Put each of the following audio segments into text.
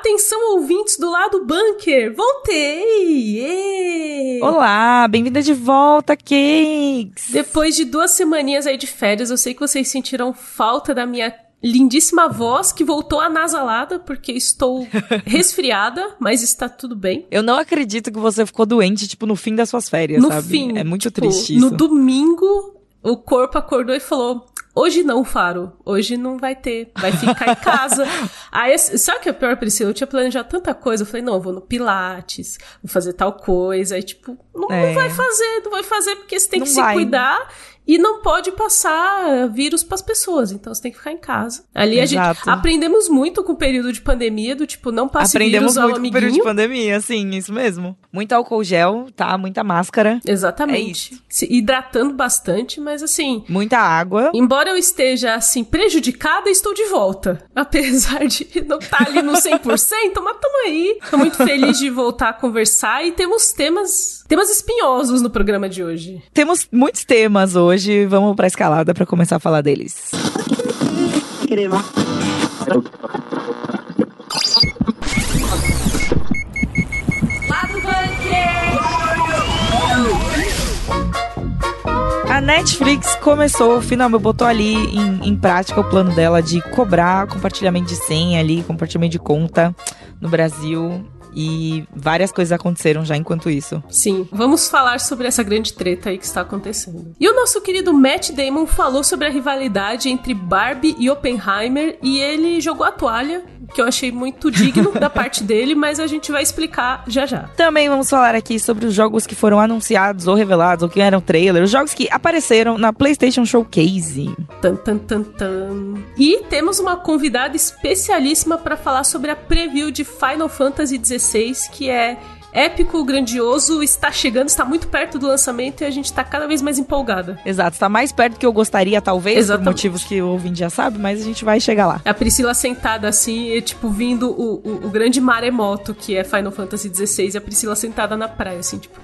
Atenção, ouvintes do lado bunker! Voltei! Olá, bem-vinda de volta, Cakes! Depois de duas semaninhas aí de férias, eu sei que vocês sentiram falta da minha lindíssima voz que voltou anasalada porque estou resfriada, mas está tudo bem. Eu não acredito que você ficou doente, tipo, no fim das suas férias, no sabe? fim. É muito tipo, triste isso. No domingo, o corpo acordou e falou: Hoje não, Faro. Hoje não vai ter. Vai ficar em casa. Aí, sabe o que é pior, Priscila? Eu tinha planejado tanta coisa. Eu falei, não, eu vou no Pilates, vou fazer tal coisa. Aí, tipo, não, É. não vai fazer, não vai fazer porque você tem que Não se vai. cuidar. E não pode passar vírus pras pessoas, então você tem que ficar em casa. Ali a gente Exato. aprendemos muito com o período de pandemia, do tipo, não passe Aprendemos vírus ao muito com o período de pandemia, sim, isso mesmo. Muito álcool gel, tá? Muita máscara, Exatamente. É. Se hidratando bastante, mas assim, muita água. Embora eu esteja, assim, prejudicada, estou de volta. Apesar de não estar ali no 100%, mas tamo aí. Tô muito feliz de voltar a conversar e temos temas, temas espinhosos no programa de hoje. Temos muitos temas hoje, vamos pra escalada pra começar a falar deles. A Netflix começou, finalmente botou ali em, em prática o plano dela de cobrar compartilhamento de senha ali, compartilhamento de conta no Brasil. E várias coisas aconteceram já enquanto isso. Sim, vamos falar sobre essa grande treta aí que está acontecendo. E o nosso querido Matt Damon falou sobre a rivalidade entre Barbie e Oppenheimer e ele jogou a toalha, que eu achei muito digno da parte dele, mas a gente vai explicar já já. Também vamos falar aqui sobre os jogos que foram anunciados ou revelados, ou que eram trailer, os jogos que apareceram na PlayStation Showcase. Tan, tan, tan, tan. E temos uma convidada especialíssima para falar sobre a preview de Final Fantasy XVI, que é épico, grandioso, está chegando, está muito perto do lançamento e a gente está cada vez mais empolgada. Exato, está mais perto do que eu gostaria, talvez, Exatamente. por motivos que o ouvinte já sabe, mas a gente vai chegar lá. A Priscila sentada assim, e, tipo, vindo o, o, o grande maremoto que é Final Fantasy XVI, e a Priscila sentada na praia, assim, tipo,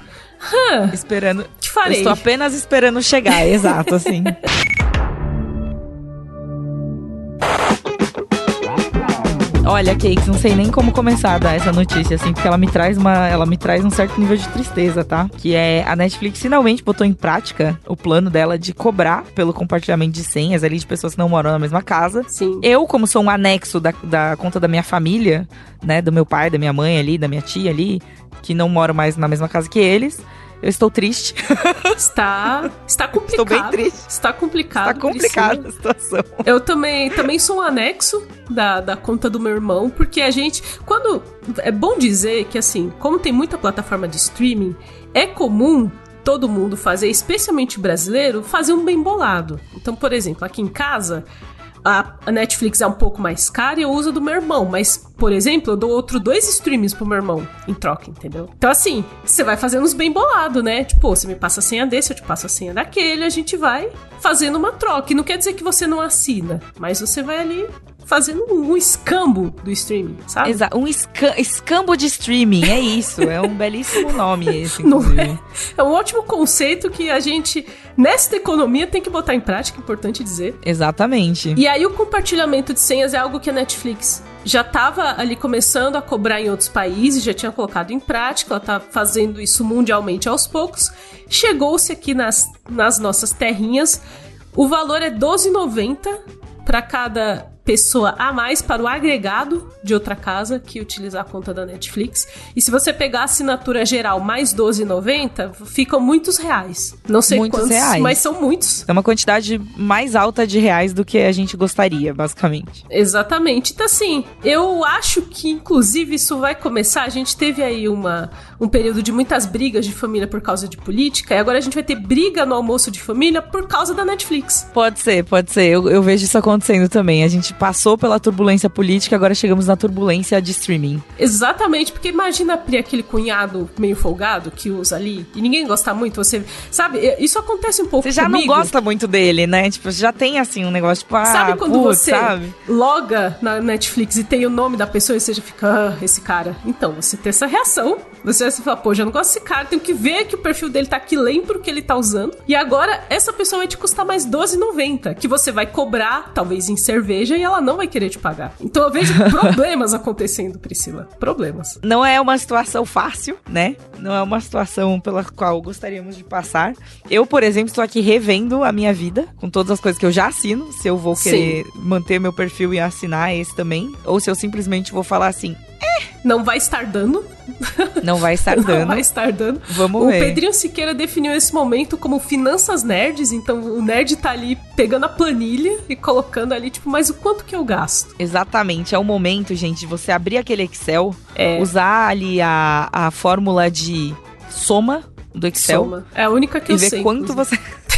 hã, Esperando. Eu farei? estou apenas esperando chegar, exato, assim. Olha, Cakes, não sei nem como começar a dar essa notícia, assim, porque ela me traz uma. Ela me traz um certo nível de tristeza, tá? Que é a Netflix finalmente botou em prática o plano dela de cobrar pelo compartilhamento de senhas ali de pessoas que não moram na mesma casa. Sim. Eu, como sou um anexo da, da conta da minha família, né? Do meu pai, da minha mãe ali, da minha tia ali, que não moro mais na mesma casa que eles, eu estou triste. Está, está complicado. Estou bem triste. Está complicado. Tá complicada a situação. Eu também, também sou um anexo da, da conta do meu irmão, porque a gente. Quando. É bom dizer que, assim, como tem muita plataforma de streaming, é comum todo mundo fazer, especialmente brasileiro, fazer um bem bolado. Então, por exemplo, aqui em casa. A a Netflix é um pouco mais cara e eu uso a do meu irmão, mas, por exemplo, eu dou outro dois streams pro meu irmão em troca, entendeu? Então, assim, você vai fazendo uns bem bolado, né? Tipo, você me passa a senha desse, eu te passo a senha daquele, a gente vai fazendo uma troca. E não quer dizer que você não assina, mas você vai ali fazendo um, escambo do streaming, sabe? Exato. Um esca- escambo de streaming, é isso. É um belíssimo nome esse, Não inclusive. é? É um ótimo conceito que a gente, nesta economia, tem que botar em prática, importante dizer. Exatamente. E aí o compartilhamento de senhas é algo que a Netflix já estava ali começando a cobrar em outros países, já tinha colocado em prática, ela tá fazendo isso mundialmente aos poucos. Chegou-se aqui nas, nas nossas terrinhas. O valor é 12,90 para cada pessoa a mais para o agregado de outra casa que utilizar a conta da Netflix. E se você pegar a assinatura geral mais 12,90, ficam muitos reais. Não sei Muitos quantos, reais. mas são muitos. É uma quantidade mais alta de reais do que a gente gostaria, basicamente. Exatamente. Então, assim, eu acho que, inclusive, isso vai começar. A gente teve aí uma, um período de muitas brigas de família por causa de política, e agora a gente vai ter briga no almoço de família por causa da Netflix. Pode ser, pode ser. Eu, eu vejo isso acontecendo também. A gente passou pela turbulência política, agora chegamos na turbulência de streaming. Exatamente, porque imagina a Pri, aquele cunhado meio folgado que usa ali, e ninguém gosta muito, você. Sabe, isso acontece um pouco Você já comigo. não gosta muito dele, né? Tipo, já tem assim um negócio, tipo, ah, Sabe quando putz, você sabe? loga na Netflix e tem o nome da pessoa e você já fica, ah, esse cara. Então, você tem essa reação. Você vai se falar, pô, já não gosto desse cara, tenho que ver que o perfil dele tá aqui, lembro que ele tá usando. E agora, essa pessoa vai te custar mais R$12,90, que você vai cobrar, talvez em cerveja, e ela não vai querer te pagar. Então eu vejo problemas acontecendo, Priscila. Problemas. Não é uma situação fácil, né? Não é uma situação pela qual gostaríamos de passar. Eu, por exemplo, estou aqui revendo a minha vida com todas as coisas que eu já assino. Se eu vou querer Sim. manter meu perfil e assinar esse também. Ou se eu simplesmente vou falar assim: é. Não vai estar dando. Não vai estar dando. Não vai estar dando. Vamos o ver. O Pedrinho Siqueira definiu esse momento como finanças nerds, então o nerd tá ali pegando a planilha e colocando ali, tipo, mas o quanto que eu gasto? Exatamente, é o momento, gente, de você abrir aquele Excel, é. usar ali a, a fórmula de soma do Excel. Soma. É a única que e eu ver sei. quanto você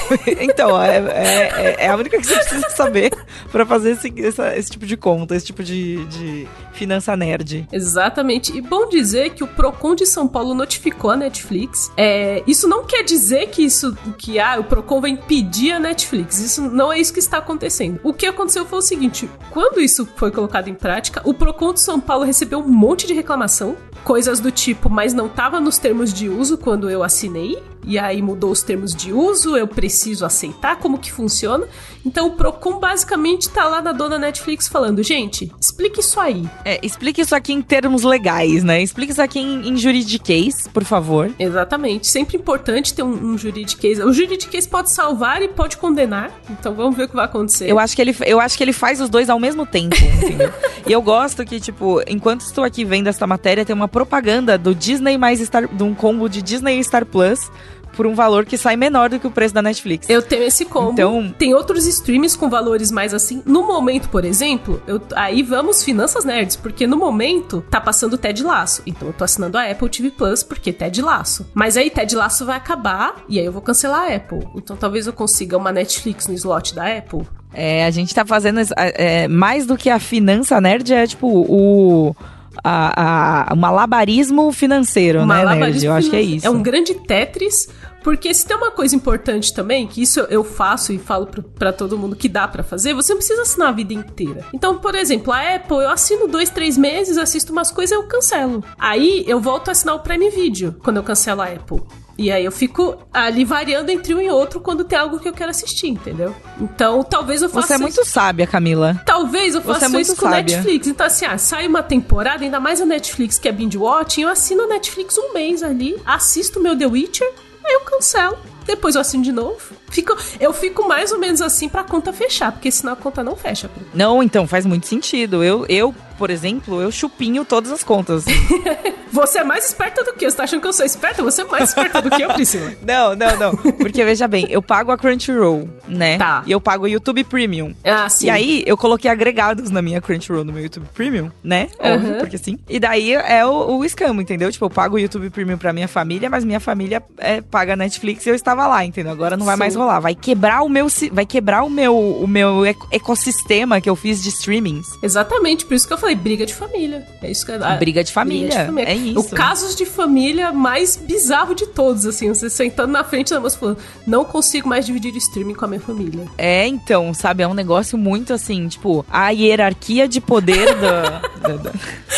então, é, é, é, a única que você precisa saber para fazer esse, essa, esse tipo de conta, esse tipo de, de finança nerd. Exatamente. E bom dizer que o Procon de São Paulo notificou a Netflix. É, isso não quer dizer que isso que ah, o Procon vai impedir a Netflix. Isso não é isso que está acontecendo. O que aconteceu foi o seguinte: quando isso foi colocado em prática, o Procon de São Paulo recebeu um monte de reclamação, coisas do tipo, mas não estava nos termos de uso quando eu assinei e aí mudou os termos de uso, eu preciso aceitar como que funciona. Então o Procon basicamente tá lá na dona Netflix falando, gente, explique isso aí. É, explique isso aqui em termos legais, né? Explique isso aqui em, em juridiquês, por favor. Exatamente. Sempre importante ter um, um juridiquês. O juridiquês pode salvar e pode condenar. Então vamos ver o que vai acontecer. Eu acho que ele, eu acho que ele faz os dois ao mesmo tempo, entendeu? e eu gosto que, tipo, enquanto estou aqui vendo essa matéria, tem uma propaganda do Disney mais Star, de um combo de Disney e Star Plus por um valor que sai menor do que o preço da Netflix. Eu tenho esse combo. Então, tem outros streams com valores mais assim. No momento, por exemplo, eu, aí vamos finanças nerds, porque no momento tá passando Ted Laço. Então eu tô assinando a Apple TV Plus porque Ted Laço. Mas aí Ted Laço vai acabar e aí eu vou cancelar a Apple. Então talvez eu consiga uma Netflix no slot da Apple. É, a gente tá fazendo é, mais do que a finança nerd, é tipo o a, a, malabarismo financeiro, né, Nerd? Eu acho que é isso. É um grande Tetris, porque se tem uma coisa importante também, que isso eu faço e falo para todo mundo que dá para fazer, você não precisa assinar a vida inteira. Então, por exemplo, a Apple, eu assino dois, três meses, assisto umas coisas eu cancelo. Aí eu volto a assinar o Prime Video quando eu cancelo a Apple. E aí eu fico ali variando entre um e outro quando tem algo que eu quero assistir, entendeu? Então, talvez eu faça Você é muito isso. sábia, Camila. Talvez eu faça é isso com sábia. Netflix. Então, assim, ah, sai uma temporada, ainda mais a Netflix que é binge watching, eu assino a Netflix um mês ali, assisto meu The Witcher, aí eu cancelo. Depois eu assino de novo. Fico, eu fico mais ou menos assim pra conta fechar, porque senão a conta não fecha. Não, então faz muito sentido. Eu, eu por exemplo, eu chupinho todas as contas. você é mais esperta do que eu. Você tá achando que eu sou esperta? Você é mais esperta do que eu, Priscila. não, não, não. Porque veja bem, eu pago a Crunchyroll, né? Tá. E eu pago o YouTube Premium. Ah, sim. E aí eu coloquei agregados na minha Crunchyroll, no meu YouTube Premium, né? Óbvio, porque sim. E daí é o, o escamo, entendeu? Tipo, eu pago o YouTube Premium pra minha família, mas minha família é, paga Netflix e eu estava lá, entendeu? Agora não vai sim. mais rolar. Vai quebrar o meu, vai quebrar o meu, o meu ecossistema que eu fiz de streamings. Exatamente, por isso que eu falei falei, briga de família. É isso que é. Briga de família. Briga de família. É isso. O casos de família mais bizarro de todos, assim. Você sentando na frente da moça falando, não consigo mais dividir streaming com a minha família. É, então, sabe? É um negócio muito assim, tipo, a hierarquia de poder da, da, da,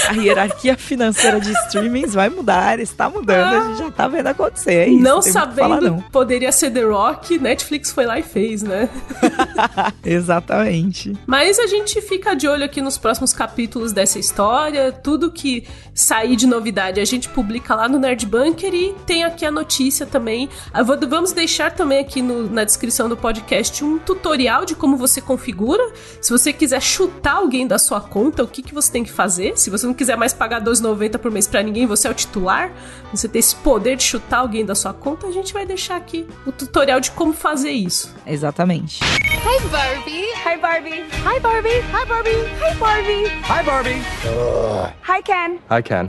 A hierarquia financeira de streamings vai mudar, está mudando, ah, a gente já tá vendo acontecer. É isso, não sabendo, falar, não. poderia ser The Rock, Netflix foi lá e fez, né? Exatamente. Mas a gente fica de olho aqui nos próximos capítulos capítulos dessa história, tudo que sair de novidade a gente publica lá no Nerd Bunker e tem aqui a notícia também. Vou, vamos deixar também aqui no, na descrição do podcast um tutorial de como você configura. Se você quiser chutar alguém da sua conta, o que, que você tem que fazer? Se você não quiser mais pagar 2,90 por mês para ninguém, você é o titular, você tem esse poder de chutar alguém da sua conta, a gente vai deixar aqui o tutorial de como fazer isso. Exatamente. Hi Barbie. Hi Barbie. Hi Barbie. Hi Barbie. Hi Barbie. Hi Barbie. Uh. Hi Ken. Hi Ken.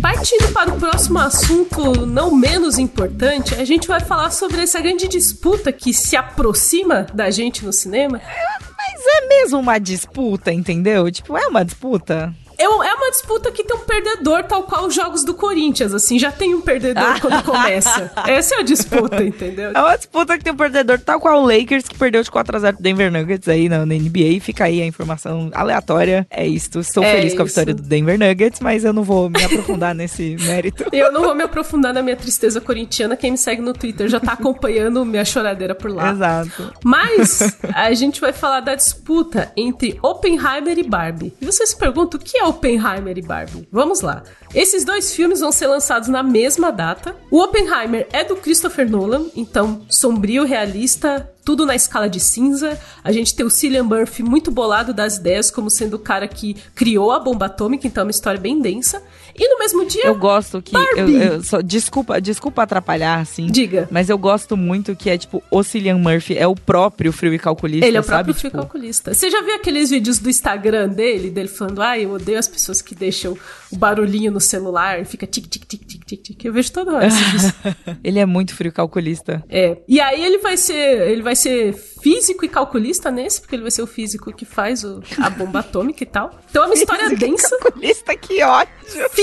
Partindo para o próximo assunto, não menos importante, a gente vai falar sobre essa grande disputa que se aproxima da gente no cinema. Mas é mesmo uma disputa, entendeu? Tipo, é uma disputa. Eu, é uma disputa que tem um perdedor, tal qual os jogos do Corinthians, assim, já tem um perdedor quando começa. Essa é a disputa, entendeu? É uma disputa que tem um perdedor, tal qual o Lakers, que perdeu de 4x0 pro Denver Nuggets aí na, na NBA. Fica aí a informação aleatória. É isso. Estou É feliz com a isso. vitória do Denver Nuggets, mas eu não vou me aprofundar nesse mérito. Eu não vou me aprofundar na minha tristeza corintiana. Quem me segue no Twitter já tá acompanhando minha choradeira por lá. Exato. Mas a gente vai falar da disputa entre Oppenheimer e Barbie. E você se pergunta o que é Oppenheimer e Barbie? Vamos lá. Esses dois filmes vão ser lançados na mesma data. O Oppenheimer é do Christopher Nolan, então sombrio, realista, tudo na escala de cinza. A gente tem o Cillian Murphy muito bolado das ideias, como sendo o cara que criou a bomba atômica, então é uma história bem densa. E no mesmo dia, Eu gosto que. Eu, eu só, desculpa, desculpa atrapalhar, assim. diga. Mas eu gosto muito que é, tipo, o Cillian Murphy é o próprio frio e calculista, Ele é o sabe? próprio fio Tipo, calculista. Você já viu aqueles vídeos do Instagram dele, dele falando, ah, eu odeio as pessoas que deixam o barulhinho no celular, fica tic, tic, tic, tic, tic, tic. Eu vejo toda hora vídeos. Ele é muito frio calculista. É. E aí ele vai ser, ele vai ser físico e calculista nesse, porque ele vai ser o físico que faz o- a bomba atômica e tal. Então é uma história densa. Calculista, que ótimo!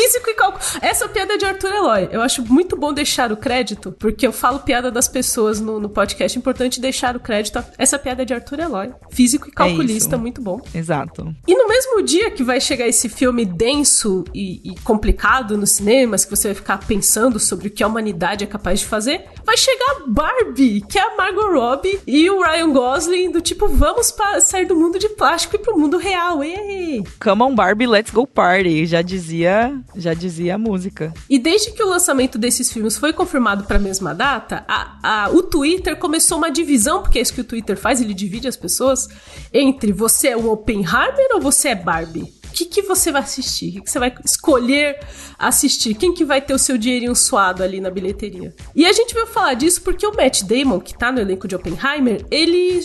Físico e cálculo. Essa piada é de Arthur Eloy. Eu acho muito bom deixar o crédito, porque eu falo piada das pessoas no, no podcast. É importante deixar o crédito. Essa piada é de Arthur Eloy. Físico e calculista, isso. muito bom. Exato. E no mesmo dia que vai chegar esse filme denso e, e complicado nos cinemas, que você vai ficar pensando sobre o que a humanidade é capaz de fazer, vai chegar Barbie, que é a Margot Robbie e o Ryan Gosling, do tipo, vamos sair do mundo de plástico e pro mundo real. Ei! Come on Barbie, let's go party. Já dizia, já dizia a música. E desde que o lançamento desses filmes foi confirmado para a mesma data, a- a- o Twitter começou uma divisão, porque é isso que o Twitter faz, ele divide as pessoas, entre você é um Oppenheimer ou você é Barbie? O que, que você vai assistir? O que, que você vai escolher assistir? Quem que vai ter o seu dinheirinho suado ali na bilheteria? E a gente veio falar disso porque o Matt Damon, que tá no elenco de Oppenheimer, ele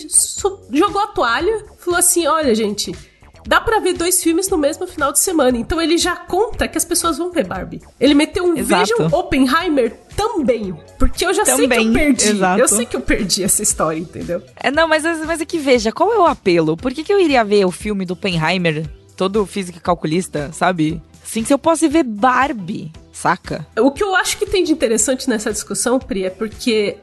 jogou a toalha, falou assim, olha gente... Dá pra ver dois filmes no mesmo final de semana. Então ele já conta que as pessoas vão ver Barbie. Ele meteu um Exato. Vejam Oppenheimer também. Porque eu já sei que eu Também, perdi. exato. Eu sei que eu perdi essa história, entendeu? É, não, mas, mas é que veja, qual é o apelo? Por que, que eu iria ver o filme do Oppenheimer, todo físico e calculista, sabe? Sim, se eu posso ver Barbie, saca? O que eu acho que tem de interessante nessa discussão, Pri, é porque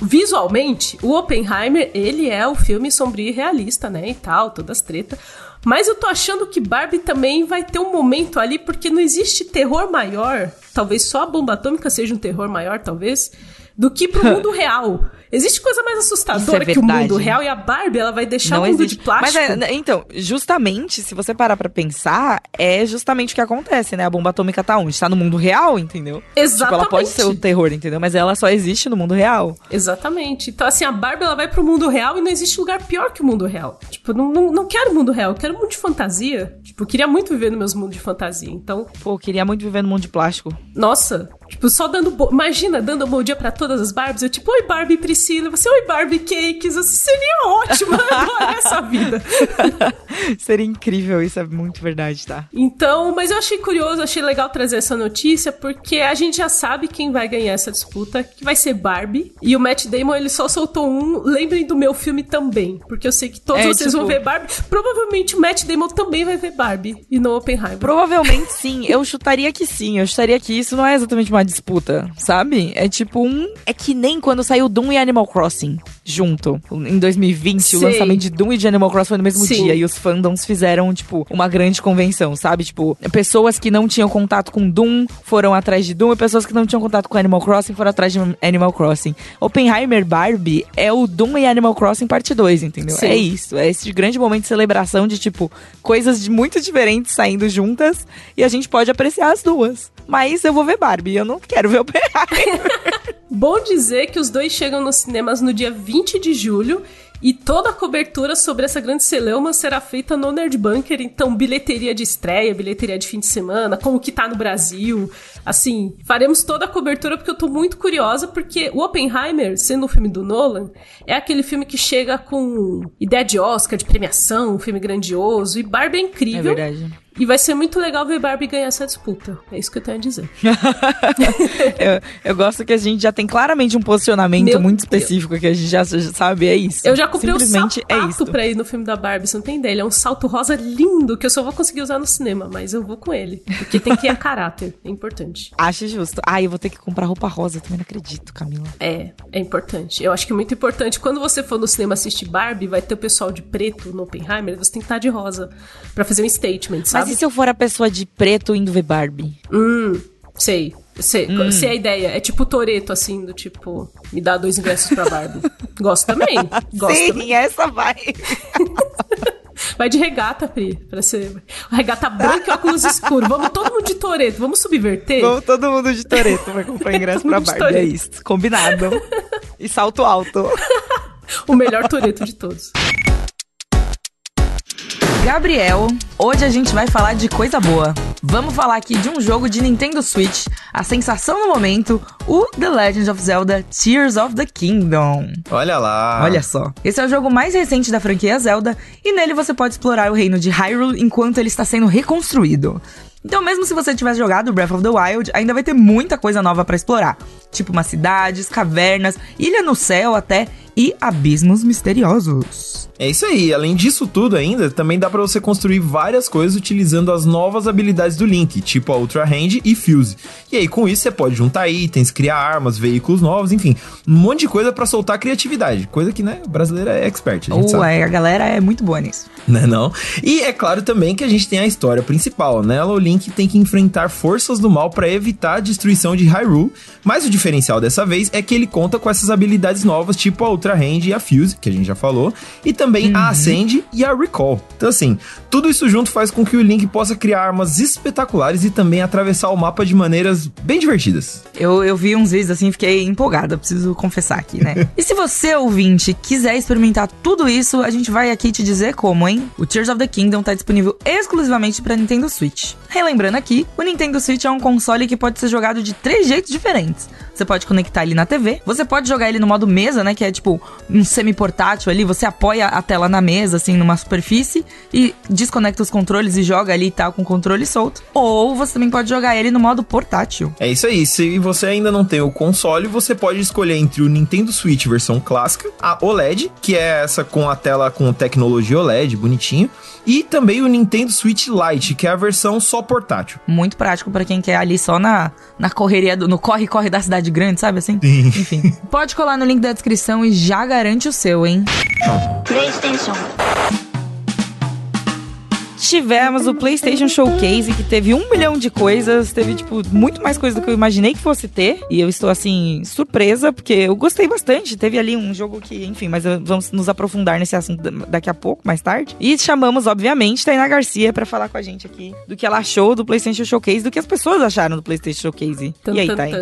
visualmente o Oppenheimer, ele é o filme sombrio e realista, né, e tal, todas as tretas. Mas eu tô achando que Barbie também vai ter um momento ali, porque não existe terror maior, talvez só a bomba atômica seja um terror maior, talvez, do que pro mundo real. Existe coisa mais assustadora Isso é que o mundo real e a Barbie, ela vai deixar não o mundo existe. de plástico. Mas é, então, justamente, se você parar pra pensar, é justamente o que acontece, né? A bomba atômica tá onde? Tá no mundo real, entendeu? Exatamente. Tipo, ela pode ser o terror, entendeu? Mas ela só existe no mundo real. Exatamente. Então, assim, a Barbie ela vai pro mundo real e não existe lugar pior que o mundo real. Tipo, não, não, não quero mundo real, eu quero mundo de fantasia. Tipo, eu queria muito viver no meus mundos de fantasia. Então, Pô, queria muito viver no mundo de plástico. nossa, tipo, só dando. Bo... Imagina, dando bom dia pra todas as Barbies. Eu, tipo, oi Barbie Priscila, você, oi Barbie Cakes. Assim, seria ótimo agora essa vida. Seria incrível, isso é muito verdade, tá? Então, mas eu achei curioso, achei legal trazer essa notícia, porque a gente já sabe quem vai ganhar essa disputa, que vai ser Barbie. E o Matt Damon, ele só soltou um. Lembrem do meu filme também, porque eu sei que todos É, vocês vão tipo- ver Barbie. Provavelmente o Matt Damon também vai ver Barbie e não Oppenheimer. Provavelmente sim, eu chutaria que sim. Eu chutaria que isso não é exatamente uma disputa, sabe? É tipo um. É que nem quando saiu Doom e Animal Crossing junto. Em 2020, o Sei. lançamento de Doom e de Animal Crossing foi no mesmo Sim. dia. E os fandoms fizeram, tipo, uma grande convenção, sabe? Tipo, pessoas que não tinham contato com Doom foram atrás de Doom e pessoas que não tinham contato com Animal Crossing foram atrás de Animal Crossing. Oppenheimer Barbie é o Doom e Animal Crossing parte 2, entendeu? Sim. É isso. É esse grande momento de celebração de, tipo, coisas de muito diferentes saindo juntas e a gente pode apreciar as duas. Mas eu vou ver Barbie, eu não quero ver Oppenheimer. Bom dizer que os dois chegam nos cinemas no dia 20 de julho. E toda a cobertura sobre essa grande celeuma será feita no Nerd Bunker. Então, bilheteria de estreia, bilheteria de fim de semana, como que tá no Brasil. Assim, faremos toda a cobertura porque eu tô muito curiosa. Porque o Oppenheimer, sendo um filme do Nolan, é aquele filme que chega com ideia de Oscar, de premiação, um filme grandioso. E Barbie é É incrível. verdade. E vai ser muito legal ver Barbie ganhar essa disputa. É isso que eu tenho a dizer. eu, eu, gosto que a gente já tem claramente um posicionamento Meu muito específico que a gente já sabe, é isso. Eu já comprei o um sapato é isso. pra ir no filme da Barbie, você não tem ideia. Ele é um salto rosa lindo que eu só vou conseguir usar no cinema, mas eu vou com ele. Porque tem que ir a caráter, é importante. Acho justo. Ah, eu vou ter que comprar roupa rosa, também não acredito, Camila. É, é importante. Eu acho que é muito importante. Quando você for no cinema assistir Barbie, vai ter o pessoal de preto no Oppenheimer, você tem que estar de rosa para fazer um statement, sabe? Mas e se eu for a pessoa de preto indo ver Barbie? Hum, sei. Sei, hum. sei a ideia. É tipo Toreto, assim, do tipo, me dá dois ingressos pra Barbie. Gosto também. Gosto Sim, também. essa vai. Vai de regata, Pri, pra ser. Regata branca e óculos escuros. Vamos todo mundo de Toreto, vamos subverter? Vamos todo mundo de Toreto pra comprar ingresso pra Barbie. É isso. Combinado. E salto alto. o melhor Toreto de todos. Gabriel, hoje a gente vai falar de coisa boa. Vamos falar aqui de um jogo de Nintendo Switch, a sensação no momento, o The Legend of Zelda Tears of the Kingdom. Olha lá. Olha só. Esse é o jogo mais recente da franquia Zelda e nele você pode explorar o reino de Hyrule enquanto ele está sendo reconstruído. Então, mesmo se você tiver jogado Breath of the Wild, ainda vai ter muita coisa nova para explorar, tipo umas cidades, cavernas, ilha no céu até e abismos misteriosos. É isso aí, além disso tudo ainda, também dá para você construir várias coisas utilizando as novas habilidades do Link, tipo a Ultra Hand e Fuse. E aí com isso você pode juntar itens, criar armas, veículos novos, enfim, um monte de coisa para soltar criatividade, coisa que, né, brasileira é expert, a gente uh, sabe. a galera é muito boa nisso. Né não? E é claro também que a gente tem a história principal, né? O Link tem que enfrentar forças do mal para evitar a destruição de Hyrule, mas o diferencial dessa vez é que ele conta com essas habilidades novas, tipo a Ultra Hand e a Fuse, que a gente já falou, e também uhum. a Ascend e a Recall. Então, assim, tudo isso junto faz com que o Link possa criar armas espetaculares e também atravessar o mapa de maneiras bem divertidas. Eu, eu vi uns vídeos assim e fiquei empolgada, preciso confessar aqui, né? e se você, ouvinte, quiser experimentar tudo isso, a gente vai aqui te dizer como, hein? O Tears of the Kingdom tá disponível exclusivamente para Nintendo Switch. Relembrando aqui, o Nintendo Switch é um console que pode ser jogado de três jeitos diferentes. Você pode conectar ele na TV, você pode jogar ele no modo mesa, né, que é tipo um semi-portátil ali, você apoia a tela na mesa, assim, numa superfície, e desconecta os controles e joga ali e tal, com o controle solto. Ou você também pode jogar ele no modo portátil. É isso aí, se você ainda não tem o console, você pode escolher entre o Nintendo Switch versão clássica, a OLED, que é essa com a tela com tecnologia OLED, bonitinho, e também o Nintendo Switch Lite, que é a versão só portátil. Muito prático para quem quer ali só na, na correria, do, no corre-corre da cidade grande, sabe assim? Sim. Enfim. Pode colar no link da descrição e já garante o seu, hein? PlayStation tivemos o PlayStation Showcase, que teve um milhão de coisas, teve, tipo, muito mais coisa do que eu imaginei que fosse ter. E eu estou, assim, surpresa, porque eu gostei bastante. Teve ali um jogo que, enfim, mas vamos nos aprofundar nesse assunto daqui a pouco, mais tarde. E chamamos, obviamente, Tainá Garcia para falar com a gente aqui do que ela achou do PlayStation Showcase, do que as pessoas acharam do PlayStation Showcase. Tum, e aí, Thay?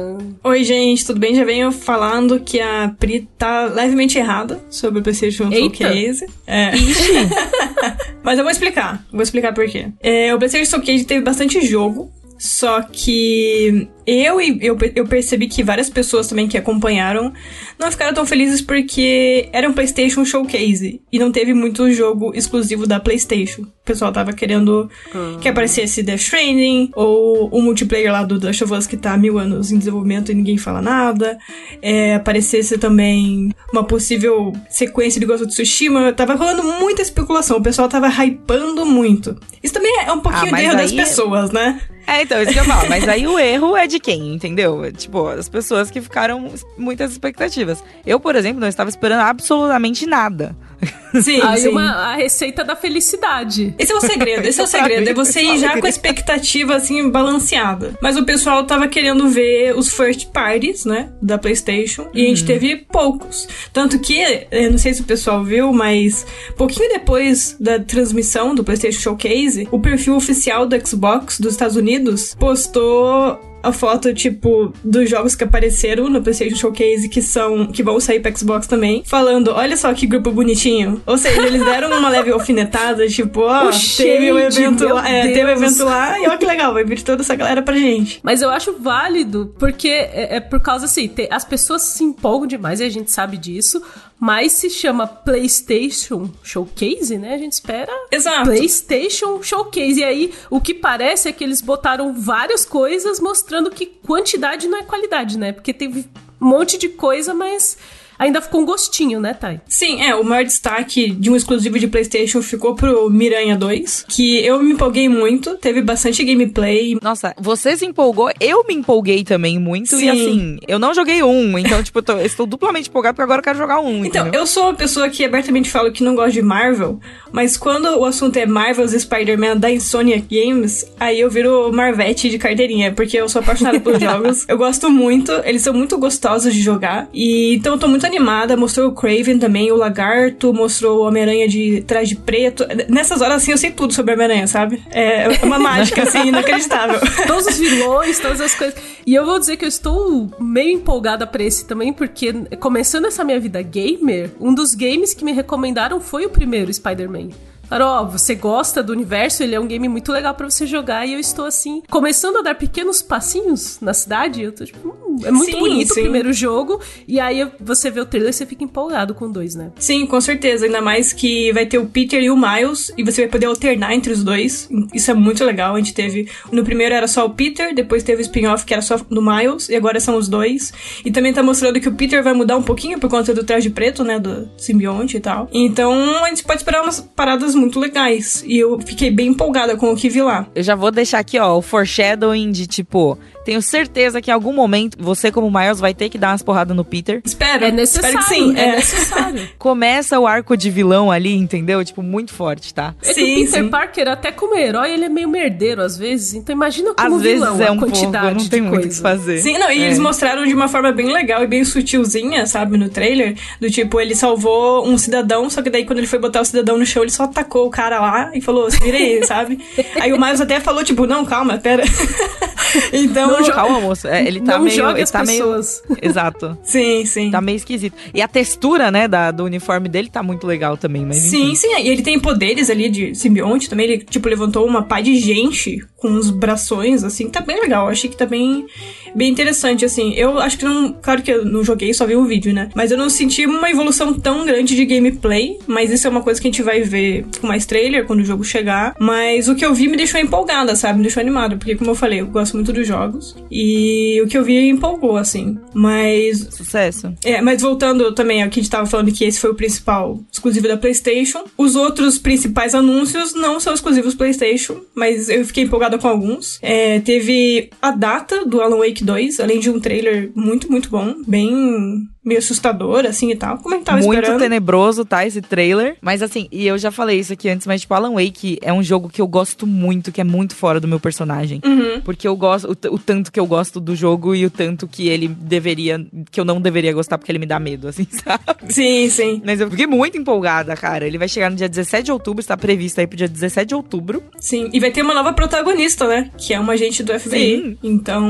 Oi, gente, tudo bem? Já venho falando que a Pri tá levemente errada sobre o PlayStation Eita. Showcase. É. mas eu vou explicar. Vou explicar por quê. É, o PlayStation Showcase teve bastante jogo, só que eu e eu, eu percebi que várias pessoas também que acompanharam não ficaram tão felizes porque era um PlayStation Showcase e não teve muito jogo exclusivo da PlayStation. O pessoal tava querendo uhum. que aparecesse Death Stranding ou o multiplayer lá do Last of Us que tá há mil anos em desenvolvimento e ninguém fala nada. É, aparecesse também uma possível sequência de Ghost of Tsushima. Tava rolando muita especulação, o pessoal tava hypando muito. Isso também é um pouquinho ah, de erro das é pessoas, né? É, então, isso que eu falo. Mas aí o erro é de quem, entendeu? Tipo, as pessoas que ficaram muitas expectativas. Eu, por exemplo, não estava esperando absolutamente nada. Sim, Aí sim. Uma, a receita da felicidade. Esse é o segredo, esse é o segredo. É você ir já com a expectativa, assim, balanceada. Mas o pessoal tava querendo ver os first parties, né, da PlayStation. E a gente uhum. teve poucos. Tanto que, eu não sei se o pessoal viu, mas pouquinho depois da transmissão do PlayStation Showcase, o perfil oficial do Xbox dos Estados Unidos postou a foto, tipo, dos jogos que apareceram no PlayStation Showcase que são. que vão sair pra Xbox também, falando: olha só que grupo bonitinho. Ou seja, eles deram uma leve alfinetada, tipo, ó, oh, teve o um evento lá. É, teve um evento lá e ó que legal, vai vir toda essa galera pra gente. Mas eu acho válido, porque é, é por causa assim, te, as pessoas se empolgam demais e a gente sabe disso, mas se chama PlayStation Showcase, né? A gente espera Exato. PlayStation Showcase. E aí, o que parece é que eles botaram várias coisas mostrando que quantidade não é qualidade, né? Porque teve um monte de coisa, mas ainda ficou um gostinho, né, Thay? Sim, é. O maior destaque de um exclusivo de PlayStation ficou pro Miranha 2, que eu me empolguei muito, teve bastante gameplay. Nossa, você se empolgou, eu me empolguei também muito. Sim. E assim, eu não joguei um, então, tipo, eu tô- eu estou duplamente empolgado porque agora eu quero jogar um. Então, entendeu? eu sou uma pessoa que abertamente fala que não gosta de Marvel, mas quando o assunto é Marvel's Spider-Man da Insomniac Games, aí eu viro Marvete de carteirinha, porque eu sou apaixonada pelos jogos. Eu gosto muito, eles são muito gostosos de jogar. E então eu tô muito animada. Mostrou o Craven também, o Lagarto, mostrou o Homem-Aranha de traje preto. Nessas horas, assim, eu sei tudo sobre Homem-Aranha, sabe? É uma mágica, assim, inacreditável. Todos os vilões, todas as coisas. E eu vou dizer que eu estou meio empolgada pra esse também, porque começando essa minha vida gamer, um dos games que me recomendaram foi o primeiro Spider-Man. Ó, você gosta do universo, ele é um game muito legal pra você jogar, e eu estou assim, começando a dar pequenos passinhos na cidade, eu tô tipo, hum, é muito Sim, bonito sim. o primeiro jogo, e aí você vê o trailer e você fica empolgado com dois, né? Sim, com certeza. Ainda mais que vai ter o Peter e o Miles, e você vai poder alternar entre os dois. Isso é muito legal. A gente teve. No primeiro era só o Peter, depois teve o spin-off que era só do Miles, e agora são os dois. E também tá mostrando que o Peter vai mudar um pouquinho por conta do traje preto, né? Do simbionte e tal. Então a gente pode esperar umas paradas muito legais. E eu fiquei bem empolgada com o que vi lá. Eu já vou deixar aqui, ó, o foreshadowing de tipo, tenho certeza que em algum momento você, como Miles, vai ter que dar umas porradas no Peter. Espero. É necessário, Espero que sim. é, é. necessário. Começa o arco de vilão ali, entendeu? Tipo, muito forte, tá? É que Sim, o Peter sim. Parker, até como herói, ele é meio merdeiro às vezes, então imagina como Às vezes vilão é a um pouco, quantidade não tem de muito o coisa. que fazer. Sim, não, e É. eles mostraram de uma forma bem legal e bem sutilzinha, sabe, no trailer. Do tipo, ele salvou um cidadão, só que daí quando ele foi botar o cidadão no chão, ele só atacou o cara lá e falou, vira aí, sabe? Aí o Miles até falou, tipo, não, calma, pera. então, Não Calma, moço. É, ele tá não meio. joga ele as tá pessoas. meio. Exato. sim, sim. Tá meio esquisito. E a textura, né, da, do uniforme dele tá muito legal também, mas. Sim, enfim. sim, e ele tem poderes ali de simbionte também. Ele, tipo, levantou uma pá de gente com uns brações, assim. Tá bem legal. Achei que tá bem, bem interessante, assim. Eu acho que não. Claro que eu não joguei, só vi o vídeo, né? Mas eu não senti uma evolução tão grande de gameplay. Mas isso é uma coisa que a gente vai ver com mais trailer quando o jogo chegar. Mas o que eu vi me deixou empolgada, sabe? Me deixou animada. Porque, como eu falei, eu gosto muito dos jogos. E o que eu vi empolgou, assim. Mas Sucesso. é, mas voltando também ao que a gente tava falando que esse foi o principal exclusivo da PlayStation. Os outros principais anúncios não são exclusivos PlayStation, mas eu fiquei empolgada com alguns. É, teve a data do Alan Wake 2, além de um trailer muito, muito bom, bem meio assustador, assim e tal. Como a gente tava Muito esperando. tenebroso, tá? Esse trailer. Mas assim, e eu já falei isso aqui antes, mas tipo, Alan Wake é um jogo que eu gosto muito, que é muito fora do meu personagem. Uhum. Porque eu gosto, o, o tanto que eu gosto do jogo e o tanto que ele deveria, que eu não deveria gostar porque ele me dá medo, assim, sabe? Sim, sim, Mas eu fiquei muito empolgada, cara. Ele vai chegar no dia 17 de outubro, está previsto aí pro dia 17 de outubro. sim. E vai ter uma nova protagonista, né? Que é uma agente do FBI. Sim. Então,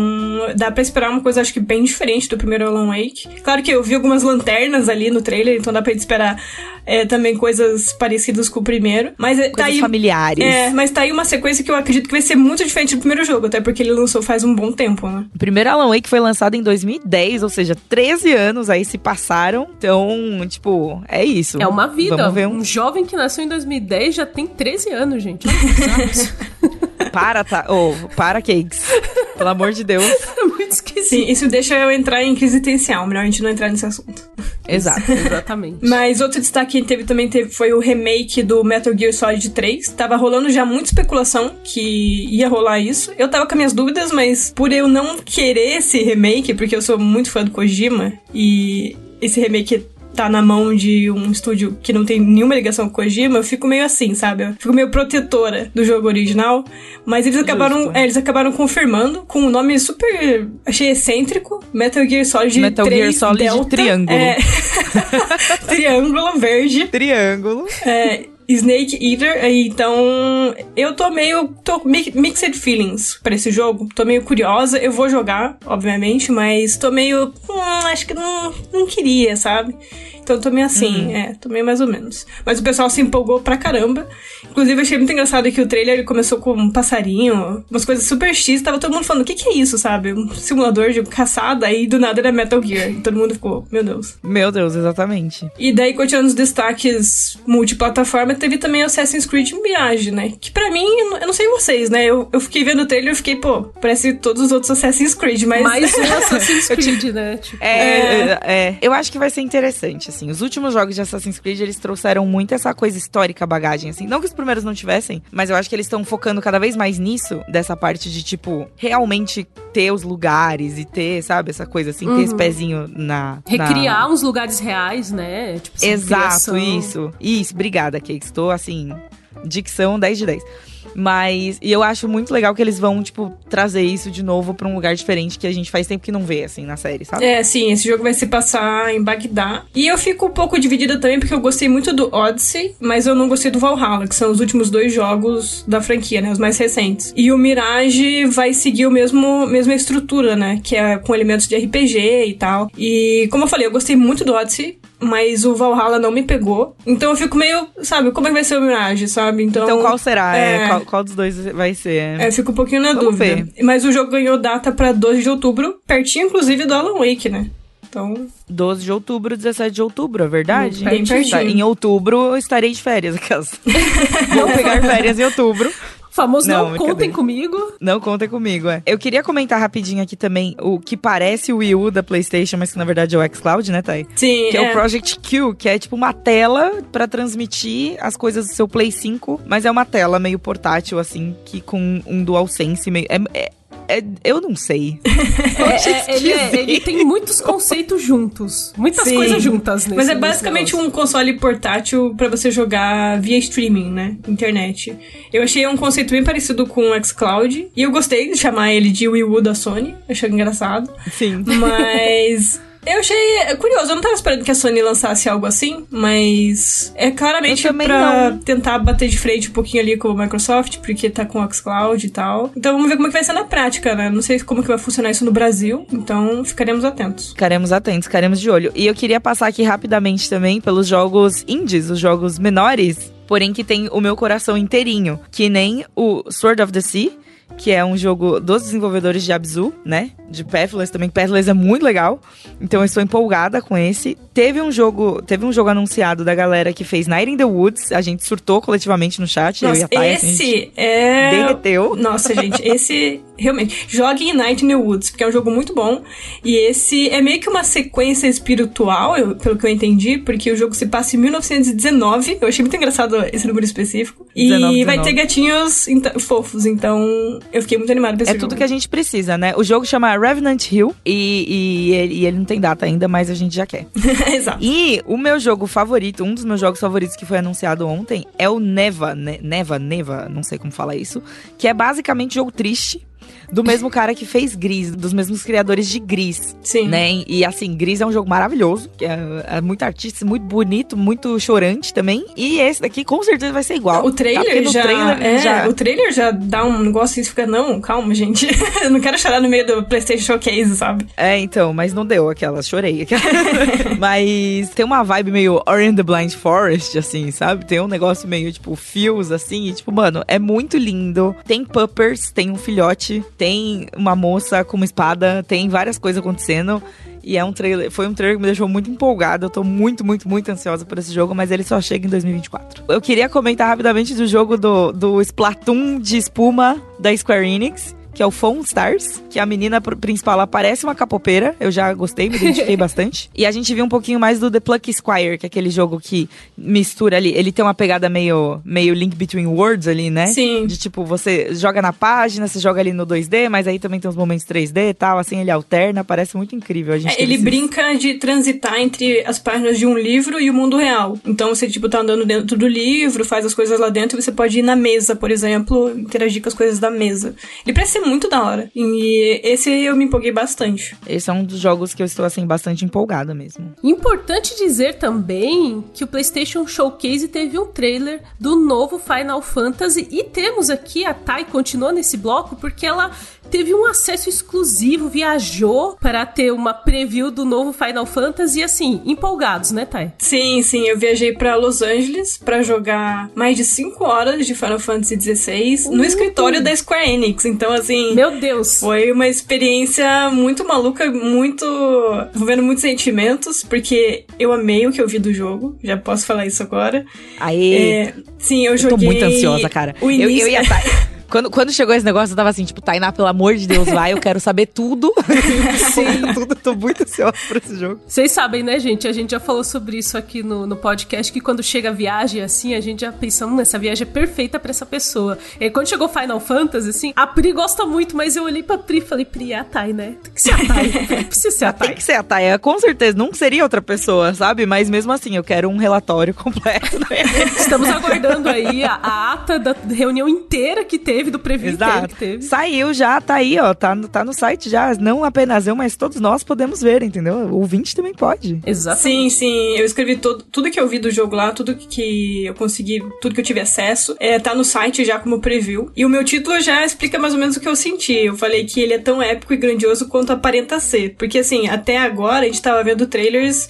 dá pra esperar uma coisa, acho que bem diferente do primeiro Alan Wake. Claro que eu vi algumas lanternas ali no trailer, então dá pra gente esperar é, também coisas parecidas com o primeiro. Mas é, tá Coisas aí. familiares. É, mas tá aí uma sequência que eu acredito que vai ser muito diferente do primeiro jogo, até porque ele lançou faz um bom tempo, né? O primeiro Alan Wake foi lançado em 2010, ou seja, 13 anos aí se passaram. Então, tipo, é isso. É uma vida. Vamos ver um... Um jovem que nasceu em 2010 já tem 13 anos, gente. Para, tá? Ô, para, Cakes. Pelo amor de Deus. É esquisito. Sim, isso deixa eu entrar em crise existencial, melhor a gente não entrar nesse assunto. Exato. Exatamente. Mas outro destaque que teve também teve, foi o remake do Metal Gear Solid 3. Tava rolando já muita especulação que ia rolar isso. Eu tava com minhas dúvidas, mas por eu não querer esse remake, porque eu sou muito fã do Kojima, e esse remake tá na mão de um estúdio que não tem nenhuma ligação com o Kojima, eu fico meio assim, sabe? Eu fico meio protetora do jogo original. Mas eles acabaram, é, eles acabaram confirmando com um nome super, achei excêntrico, Metal Gear Solid Metal 3 Gear Solid Delta. Triângulo. É. Triângulo verde. Triângulo. É, Snake Eater, então eu tô meio. tô mi- mixed feelings pra esse jogo. Tô meio curiosa. Eu vou jogar, obviamente, mas tô meio. Hum, acho que não, não queria, sabe? Então tô meio assim, uhum. é, tô meio mais ou menos. Mas o pessoal se empolgou pra caramba. Inclusive, eu achei muito engraçado que o trailer começou com um passarinho, umas coisas super X, tava todo mundo falando, o que que é isso, sabe? Um simulador de caçada, aí do nada era Metal Gear. E todo mundo ficou, meu Deus. Meu Deus, exatamente. E daí, continuando os destaques multiplataforma, teve também Assassin's Creed Mirage, né? Que pra mim, eu não sei vocês, né? Eu, eu fiquei vendo o trailer e fiquei, pô, parece todos os outros Assassin's Creed, mas... Mais um Assassin's Creed, né? Tipo... É, é, é, eu acho que vai ser interessante, assim. Os últimos jogos de Assassin's Creed, eles trouxeram muito essa coisa histórica, bagagem, assim. Não que os primeiros não tivessem, mas eu acho que eles estão focando cada vez mais nisso, dessa parte de, tipo, realmente ter os lugares e ter, sabe, essa coisa assim, uhum. ter esse uhum. pezinho na. Recriar na... uns lugares reais, né? Tipo, Exato, criação. isso. Isso, obrigada, Kate. Estou assim, dicção 10 de 10. Mas, e eu acho muito legal que eles vão, tipo, trazer isso de novo pra um lugar diferente que a gente faz tempo que não vê, assim, na série, sabe? É, sim, esse jogo vai se passar em Bagdá. E eu fico um pouco dividida também, porque eu gostei muito do Odyssey, mas eu não gostei do Valhalla, que são os últimos dois jogos da franquia, né? Os mais recentes. E o Mirage vai seguir o mesmo mesma estrutura, né? Que é com elementos de RPG e tal. E, como eu falei, eu gostei muito do Odyssey mas o Valhalla não me pegou. Então eu fico meio, sabe, como é que vai ser o Mirage, sabe? Então, então qual será? É... É, qual, qual, dos dois vai ser? É, eu fico um pouquinho na Vamos dúvida. Ver. Mas o jogo ganhou data pra 12 de outubro, pertinho inclusive do Alan Wake, né? Então. 12 de outubro, 17 de outubro, é verdade? Bem pertinho. Tá, em outubro eu estarei de férias, aquelas. Vou pegar férias em outubro famoso não, não contem comigo. Não contem comigo, é. Eu queria comentar rapidinho aqui também o que parece o Wii U da PlayStation, mas que na verdade é o xCloud, né, Thay? Sim. Que é. é, o Project Q, que é tipo uma tela para transmitir as coisas do seu Play 5, mas é uma tela meio portátil, assim, que com um DualSense meio. É, é, é, eu não sei. É, é, ele, é, ele, tem muitos conceitos juntos. Muitas Sim. coisas juntas nesse Mas é basicamente um console portátil para você jogar via streaming, né? Internet. Eu achei um conceito bem parecido com o xCloud. E eu gostei de chamar ele de Wii U da Sony. Achei engraçado. Sim. Mas. Eu achei curioso, eu não tava esperando que a Sony lançasse algo assim, mas é claramente pra não. tentar bater de frente um pouquinho ali com o Microsoft, porque tá com o xCloud e tal. Então vamos ver como é que vai ser na prática, né? Não sei como que vai funcionar isso no Brasil, então ficaremos atentos. Ficaremos atentos, ficaremos de olho. E eu queria passar aqui rapidamente também pelos jogos indies, os jogos menores, porém que tem o meu coração inteirinho, que nem o Sword of the Sea, que é um jogo dos desenvolvedores de Abzu, né? De Pathless também. Pathless é muito legal. Então eu estou empolgada com esse. Teve um jogo, teve um jogo anunciado da galera que fez Night in the Woods. A gente surtou coletivamente no chat. Nossa, Thay, esse é derreteu. Nossa, gente, esse realmente jogue Night in the Woods, porque é um jogo muito bom. E esse é meio que uma sequência espiritual, eu, pelo que eu entendi, porque o jogo se passa em 1919. Eu achei muito engraçado esse número específico. E 19, vai 19. ter gatinhos fofos, então eu fiquei muito animada pra esse É jogo. tudo que a gente precisa, né? O jogo chama Revenant Hill e, e, ele, e ele não tem data ainda, mas a gente já quer. Exato. E o meu jogo favorito, um dos meus jogos favoritos que foi anunciado ontem, é o Neva, ne, Neva, Neva, não sei como falar isso, que é basicamente jogo triste do mesmo cara que fez Gris, dos mesmos criadores de Gris. Sim. Né? E assim, Gris é um jogo maravilhoso, que é, é muito artista, muito bonito, muito chorante também. E esse daqui com certeza vai ser igual. O trailer, tá? já, trailer é, já, O trailer já dá um negócio e fica, não, calma, gente. eu não quero chorar no meio do PlayStation Showcase, sabe? É, então, mas não deu aquela, chorei. mas tem uma vibe meio Ori and the Blind Forest, assim, sabe? Tem um negócio meio, tipo, fios, assim, e, tipo, mano, é muito lindo. Tem puppers, tem um filhote, tem uma moça com uma espada, tem várias coisas acontecendo. E é um trailer, foi um trailer que me deixou muito empolgada. Eu tô muito, muito, muito ansiosa por esse jogo, mas ele só chega em 2024. Eu queria comentar rapidamente do jogo do, do Splatoon de espuma da Square Enix que é o Phone Stars, que a menina principal ela parece uma capopeira, eu já gostei, me identifiquei bastante. E a gente viu um pouquinho mais do The Pluck Squire, que é aquele jogo que mistura ali, ele tem uma pegada meio, meio Link Between Worlds ali, né? Sim. De tipo, você joga na página, você joga ali no 2D, mas aí também tem uns momentos 3D e tal, assim, ele alterna, parece muito incrível. A gente é, ele esses... brinca de transitar entre as páginas de um livro e o mundo real. Então você, tipo, tá andando dentro do livro, faz as coisas lá dentro, e você pode ir na mesa, por exemplo, interagir com as coisas da mesa. Ele parece ser muito da hora. E esse eu me empolguei bastante. Esse é um dos jogos que eu estou, assim, bastante empolgada mesmo. Importante dizer também que o PlayStation Showcase teve um trailer do novo Final Fantasy e temos aqui a Tai continua nesse bloco porque ela teve um acesso exclusivo, viajou para ter uma preview do novo Final Fantasy, assim, empolgados, né, Thay? Sim, sim, eu viajei para Los Angeles para jogar mais de 5 horas de Final Fantasy XVI uh, no escritório da Square Enix. Então, assim. Meu Deus! Foi uma experiência muito maluca, muito. envolvendo muitos sentimentos, porque eu amei o que eu vi do jogo, já posso falar isso agora. Aê! É, sim, eu joguei. Eu tô muito ansiosa, cara. O início... eu, eu ia estar. Quando, quando chegou esse negócio, eu tava assim, tipo, Tainá, pelo amor de Deus, vai, eu quero saber tudo. Sim. tudo, tô muito ansiosa por esse jogo. Vocês sabem, né, gente? A gente já falou sobre isso aqui no, no podcast, que quando chega a viagem, assim, a gente já pensa, hum, essa viagem é perfeita para essa pessoa. E quando chegou Final Fantasy, assim, a Pri gosta muito, mas eu olhei pra Pri e falei, Pri, é a Thay, né? Tem que ser a Thay. Precisa ser a Thay. Tem que ser a Thay, é, com certeza. Não seria outra pessoa, sabe? Mas mesmo assim, eu quero um relatório completo. Né? Estamos aguardando aí a, a ata da reunião inteira que teve do preview Exato que teve. Saiu já, tá aí, ó. Tá, tá no site já. Não apenas eu, mas todos nós podemos ver, entendeu? O ouvinte também pode. Exato. Sim, sim. Eu escrevi todo, tudo que eu vi do jogo lá, tudo que eu consegui, tudo que eu tive acesso, é, tá no site já como preview. E o meu título já explica mais ou menos o que eu senti. Eu falei que ele é tão épico e grandioso quanto aparenta ser. Porque, assim, até agora a gente tava vendo trailers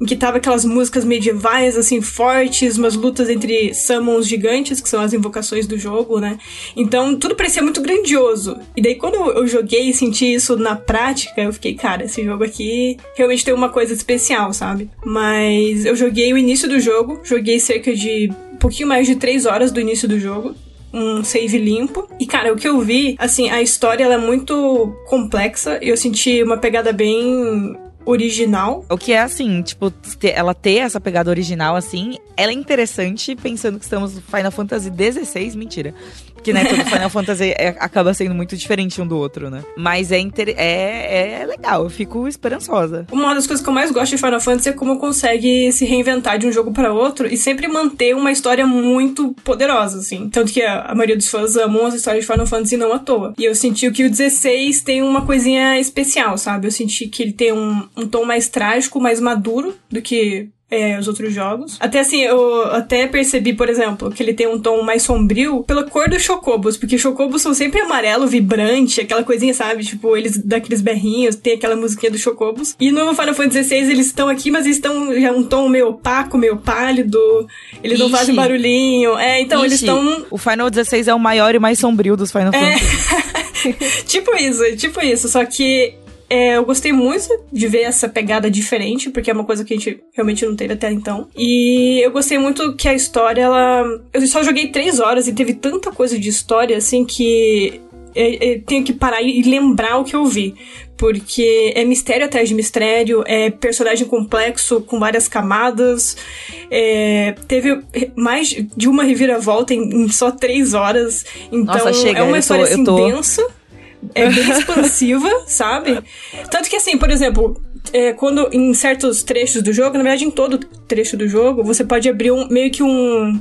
em que tava aquelas músicas medievais, assim, fortes, umas lutas entre summons gigantes, que são as invocações do jogo, né? Então, tudo parecia muito grandioso. E daí, quando eu joguei e senti isso na prática, eu fiquei, cara, esse jogo aqui realmente tem uma coisa especial, sabe? Mas eu joguei o início do jogo, joguei cerca de um pouquinho mais de 3 horas do início do jogo um save limpo. E, cara, o que eu vi, assim, a história ela é muito complexa. Eu senti uma pegada bem original. O que é assim, tipo, ela ter essa pegada original assim, ela é interessante pensando que estamos no Final Fantasy XVI, mentira. Que, né, todo Final Fantasy é, acaba sendo muito diferente um do outro, né? Mas é, inter... é, é legal, eu fico esperançosa. Uma das coisas que eu mais gosto de Final Fantasy é como consegue se reinventar de um jogo para outro e sempre manter uma história muito poderosa, assim. Tanto que a, a maioria dos fãs amam as histórias de Final Fantasy não à toa. E eu senti que o 16 tem uma coisinha especial, sabe? Eu senti que ele tem um, um tom mais trágico, mais maduro do que é, os outros jogos. Até assim, eu até percebi, por exemplo, que ele tem um tom mais sombrio pela cor dos chocobos, porque chocobos são sempre amarelo, vibrante, aquela coisinha, sabe? Tipo, eles daqueles berrinhos, tem aquela musiquinha dos chocobos. E no Final Fantasy XVI eles estão aqui, mas eles estão já um tom meio opaco, meio pálido. Eles Ixi. não fazem barulhinho. É, então Ixi. eles estão. O Final XVI é o maior e mais sombrio dos Final é. Fantasy. tipo isso, tipo isso. Só que é, eu gostei muito de ver essa pegada diferente, porque é uma coisa que a gente realmente não teve até então. E eu gostei muito que a história, ela. Eu só joguei três horas e teve tanta coisa de história, assim, que eu tenho que parar e lembrar o que eu vi. Porque é mistério atrás de mistério, é personagem complexo com várias camadas. É, teve mais de uma reviravolta em, em só três horas. Então Nossa, chega, é uma história tô, assim, tô... densa é bem expansiva, sabe? Tanto que, assim, por exemplo, é, quando em certos trechos do jogo, na verdade em todo trecho do jogo, você pode abrir um, meio que um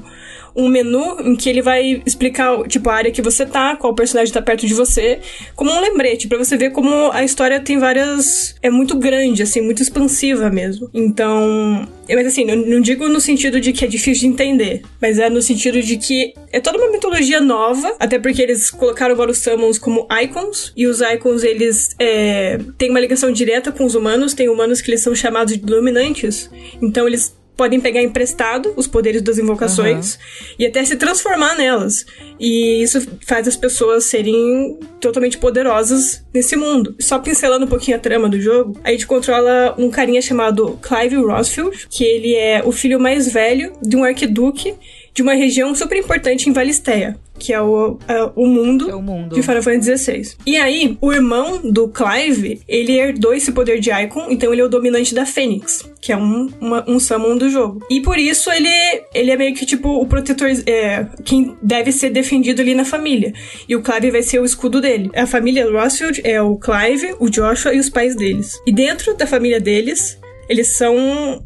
um menu em que ele vai explicar, tipo, a área que você tá, qual personagem tá perto de você, como um lembrete, para você ver como a história tem várias. É muito grande, assim, muito expansiva mesmo. Então. Mas assim, não, não digo no sentido de que é difícil de entender, mas é no sentido de que é toda uma mitologia nova, até porque eles colocaram os summons como icons, e os icons eles é, têm uma ligação direta com os humanos, tem humanos que eles são chamados de dominantes, então eles podem pegar emprestado os poderes das invocações uhum. e até se transformar nelas. E isso faz as pessoas serem totalmente poderosas nesse mundo. Só pincelando um pouquinho a trama do jogo, a gente controla um carinha chamado Clive Rosfield, que ele é o filho mais velho de um arquiduque de uma região super importante em Valisteia, que é o, é o, mundo é o mundo de Final Fantasy XVI. E aí, o irmão do Clive, ele herdou esse poder de Icon, então ele é o dominante da Fênix, que é um, uma, um summon do jogo. E por isso ele, ele é meio que tipo o protetor, é, quem deve ser defendido ali na família. E o Clive vai ser o escudo dele. A família Rossfield é o Clive, o Joshua e os pais deles. E dentro da família deles, eles são.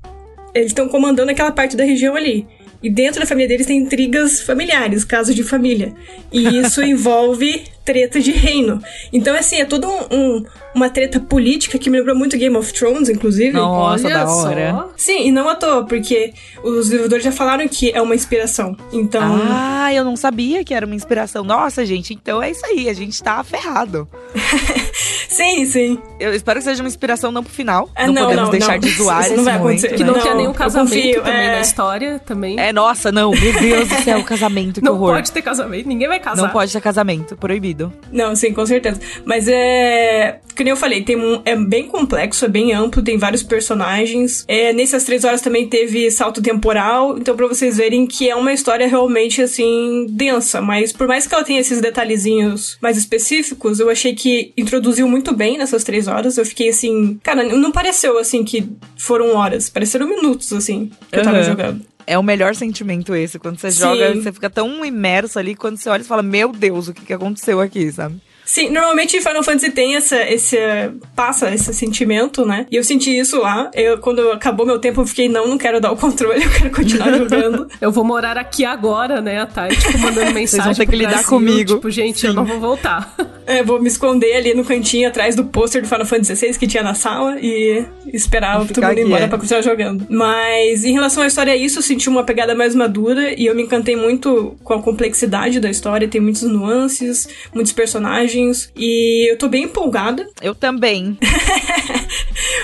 Eles estão comandando aquela parte da região ali. E dentro da família deles tem intrigas familiares, casos de família. E isso envolve treta de reino. Então, assim, é todo um, um uma treta política que me lembrou muito Game of Thrones, inclusive. Nossa, Olha da hora. Só. Sim, e não à toa, porque os desenvolvedores já falaram que é uma inspiração. Então. Ah, eu não sabia que era uma inspiração. Nossa, gente, então é isso aí, a gente tá ferrado. sim, sim. Eu espero que seja uma inspiração não pro final. Ah, não, não podemos não, deixar não. de zoar isso não vai acontecer. Que não, não tenha nenhum casamento confio, também é... na história também. É, nossa, não. Meu Deus do céu, casamento, que não horror. Não pode ter casamento, ninguém vai casar. Não pode ter casamento, proibido. Não, sim, com certeza. Mas é que nem eu falei, tem um, é bem complexo, é bem amplo, tem vários personagens. É, nessas três horas também teve salto temporal, então pra vocês verem que é uma história realmente, assim, densa. Mas por mais que ela tenha esses detalhezinhos mais específicos, eu achei que introduziu muito bem nessas três horas. Eu fiquei assim, cara, não pareceu assim que foram horas, pareceram minutos, assim, que eu tava jogando. É o melhor sentimento esse. Quando você Sim. joga, você fica tão imerso ali, quando você olha e fala, meu Deus, o que, que aconteceu aqui, sabe? Sim, normalmente Final Fantasy tem essa, esse. passa esse sentimento, né? E eu senti isso lá. Eu, quando acabou meu tempo, eu fiquei, não, não quero dar o controle, eu quero continuar jogando. eu vou morar aqui agora, né? A Thay, tipo, mandando mensagem. Vocês vão ter que lidar Brasil, comigo. Tipo, gente, Sim. eu não vou voltar. É, vou me esconder ali no cantinho atrás do pôster do Final Fantasy XVI que tinha na sala e esperar todo mundo ir embora é. pra continuar jogando. Mas em relação à história, isso eu senti uma pegada mais madura e eu me encantei muito com a complexidade da história. Tem muitas nuances, muitos personagens e eu tô bem empolgada. Eu também.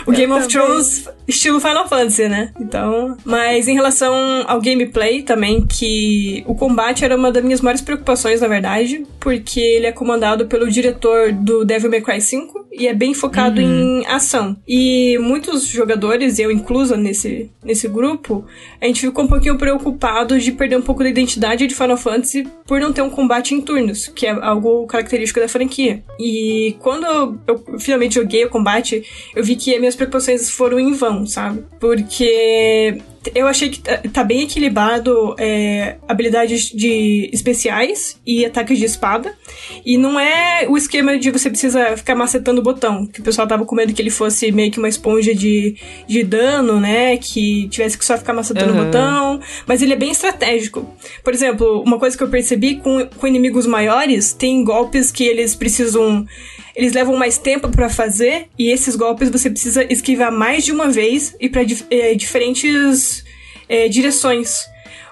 o Game of Thrones estilo Final Fantasy, né? Então, mas em relação ao gameplay também, que o combate era uma das minhas maiores preocupações, na verdade, porque ele é comandado pelo diretor do Devil May Cry 5 e é bem focado uhum. em ação. E muitos jogadores, eu inclusa nesse, nesse grupo, a gente ficou um pouquinho preocupado de perder um pouco da identidade de Final Fantasy por não ter um combate em turnos, que é algo característico da franquia. E quando eu, finalmente joguei o combate, eu vi que as minhas preocupações foram em vão sabe? Porque eu achei que tá, tá bem equilibrado é, habilidades de especiais e ataques de espada. E não é o esquema de você precisa ficar macetando o botão. Que o pessoal tava com medo que ele fosse meio que uma esponja de, de dano, né? Que tivesse que só ficar macetando uhum. o botão. Mas ele é bem estratégico. Por exemplo, uma coisa que eu percebi com, com inimigos maiores, tem golpes que eles precisam eles levam mais tempo para fazer e esses golpes você precisa esquivar mais de uma vez e para é, diferentes é, direções.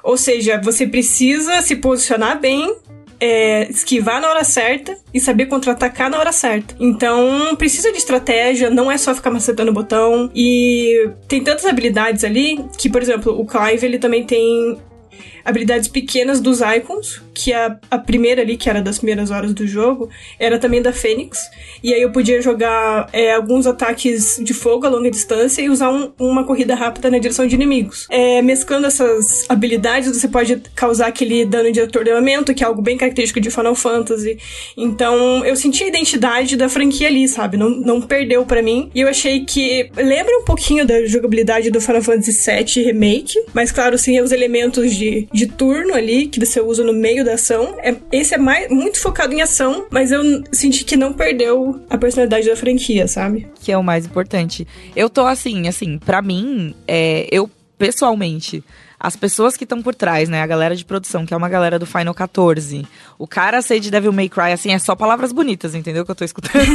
Ou seja, você precisa se posicionar bem é, esquivar na hora certa e saber contra-atacar na hora certa. Então, precisa de estratégia, não é só ficar macetando o botão. E tem tantas habilidades ali que, por exemplo, o Clive ele também tem habilidades pequenas dos Icons, que a, a primeira ali, que era das primeiras horas do jogo, era também da Fênix. E aí eu podia jogar é, alguns ataques de fogo a longa distância e usar um, uma corrida rápida na direção de inimigos. É, mesclando essas habilidades, você pode causar aquele dano de atordoamento, que é algo bem característico de Final Fantasy. Então eu senti a identidade da franquia ali, sabe? Não, não perdeu para mim. E eu achei que lembra um pouquinho da jogabilidade do Final Fantasy VII Remake, mas claro, sem os elementos de de turno ali que você usa no meio da ação. É, esse é mais, muito focado em ação, mas eu senti que não perdeu a personalidade da franquia, sabe? Que é o mais importante. Eu tô assim, assim, para mim, é, eu pessoalmente as pessoas que estão por trás, né? A galera de produção, que é uma galera do Final 14. O cara ser de Devil May Cry, assim, é só palavras bonitas, entendeu? Que eu tô escutando.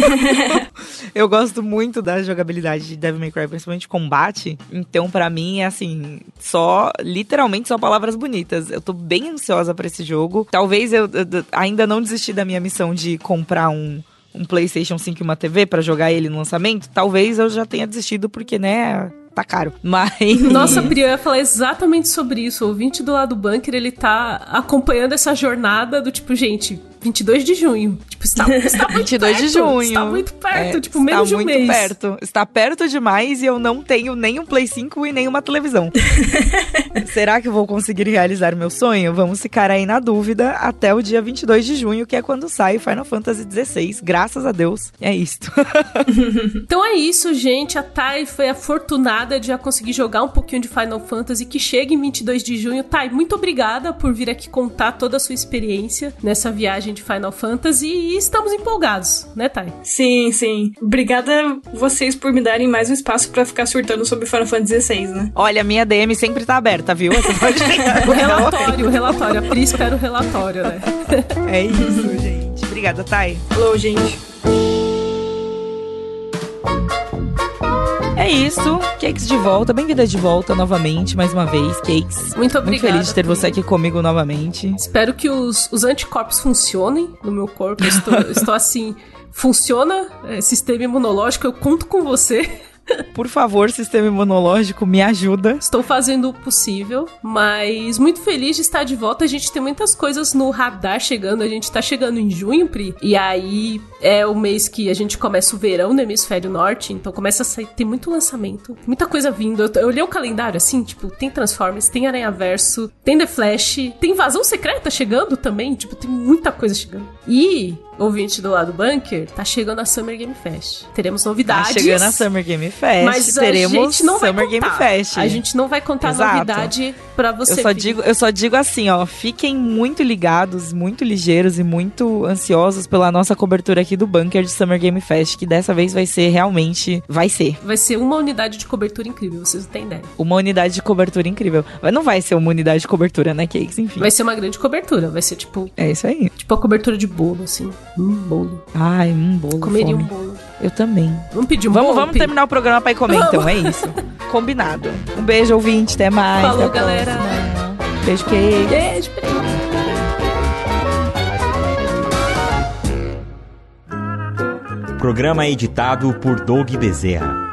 eu gosto muito da jogabilidade de Devil May Cry, principalmente combate. Então, para mim, é assim, só, literalmente só palavras bonitas. Eu tô bem ansiosa para esse jogo. Talvez eu, eu ainda não desisti da minha missão de comprar um um PlayStation 5 e uma TV para jogar ele no lançamento, talvez eu já tenha desistido porque, né, tá caro. Mas. Nossa, Pri, eu ia falar exatamente sobre isso. O ouvinte do lado do bunker, ele tá acompanhando essa jornada do tipo, gente, 22 de junho. Tipo, está, está muito 22 perto, de junho. Está muito perto, é, tipo, menos de um mês. Está muito perto. Está perto demais e eu não tenho nem um Play 5 e nem uma televisão. Será que eu vou conseguir realizar meu sonho? Vamos ficar aí na dúvida até o dia 22 de junho, que é quando sai Final Fantasy XVI. Graças a Deus. É isto. então é isso, gente. A Thay foi afortunada de já conseguir jogar um pouquinho de Final Fantasy que chega em 22 de junho. Thay, muito obrigada por vir aqui contar toda a sua experiência nessa viagem de Final Fantasy e estamos empolgados, né, Thay? Sim, sim. Obrigada vocês por me darem mais um espaço para ficar surtando sobre Final Fantasy XVI, né? Olha, minha DM sempre tá aberta, viu? Você pode o relatório, o relatório. A Pri espera o relatório, né? é isso, gente. Obrigada, Thay. Falou, gente. É isso. Cakes de volta. Bem-vinda de volta novamente, mais uma vez, Cakes. Muito obrigada. Muito feliz de ter você aqui comigo novamente. Espero que os, os anticorpos funcionem no meu corpo. Estou, estou assim. Funciona? É, sistema imunológico, eu conto com você. Por favor, sistema imunológico, me ajuda. Estou fazendo o possível, mas muito feliz de estar de volta. A gente tem muitas coisas no radar chegando. A gente tá chegando em junho, Pri, e aí é o mês que a gente começa o verão no hemisfério norte, então começa a sair, tem muito lançamento, muita coisa vindo. Eu, eu olhei o calendário assim, tipo, tem Transformers, tem Aranha Verso, tem The Flash, tem Invasão Secreta chegando também, tipo, tem muita coisa chegando. E ouvinte do lado bunker, tá chegando a Summer Game Fest. Teremos novidades. Tá chegando a Summer Game Fest. Mas teremos a gente não Summer vai Game contar. Fest. A gente não vai contar Exato. novidade pra você. Eu só, digo, eu só digo assim, ó, fiquem muito ligados, muito ligeiros e muito ansiosos pela nossa cobertura aqui do Bunker de Summer Game Fest, que dessa vez vai ser realmente, vai ser, Vai ser uma unidade de cobertura incrível, vocês não têm ideia. uma unidade de cobertura incrível. Mas não vai ser uma unidade de cobertura, né, Cakes? Enfim. Vai ser uma grande cobertura, vai ser tipo, É isso aí. tipo a cobertura de bolo, assim. Um bolo. Ai, um bolo. Comeria fome. um bolo. Eu também. Vamos pedir um Vamos, bolo? vamos terminar o programa pra ir comer, então, é isso. Combinado. Um beijo, ouvinte. Até mais. Falou, até galera. próxima. Beijo, Cakes. Beijo, Pri. Programa editado por Doug Bezerra.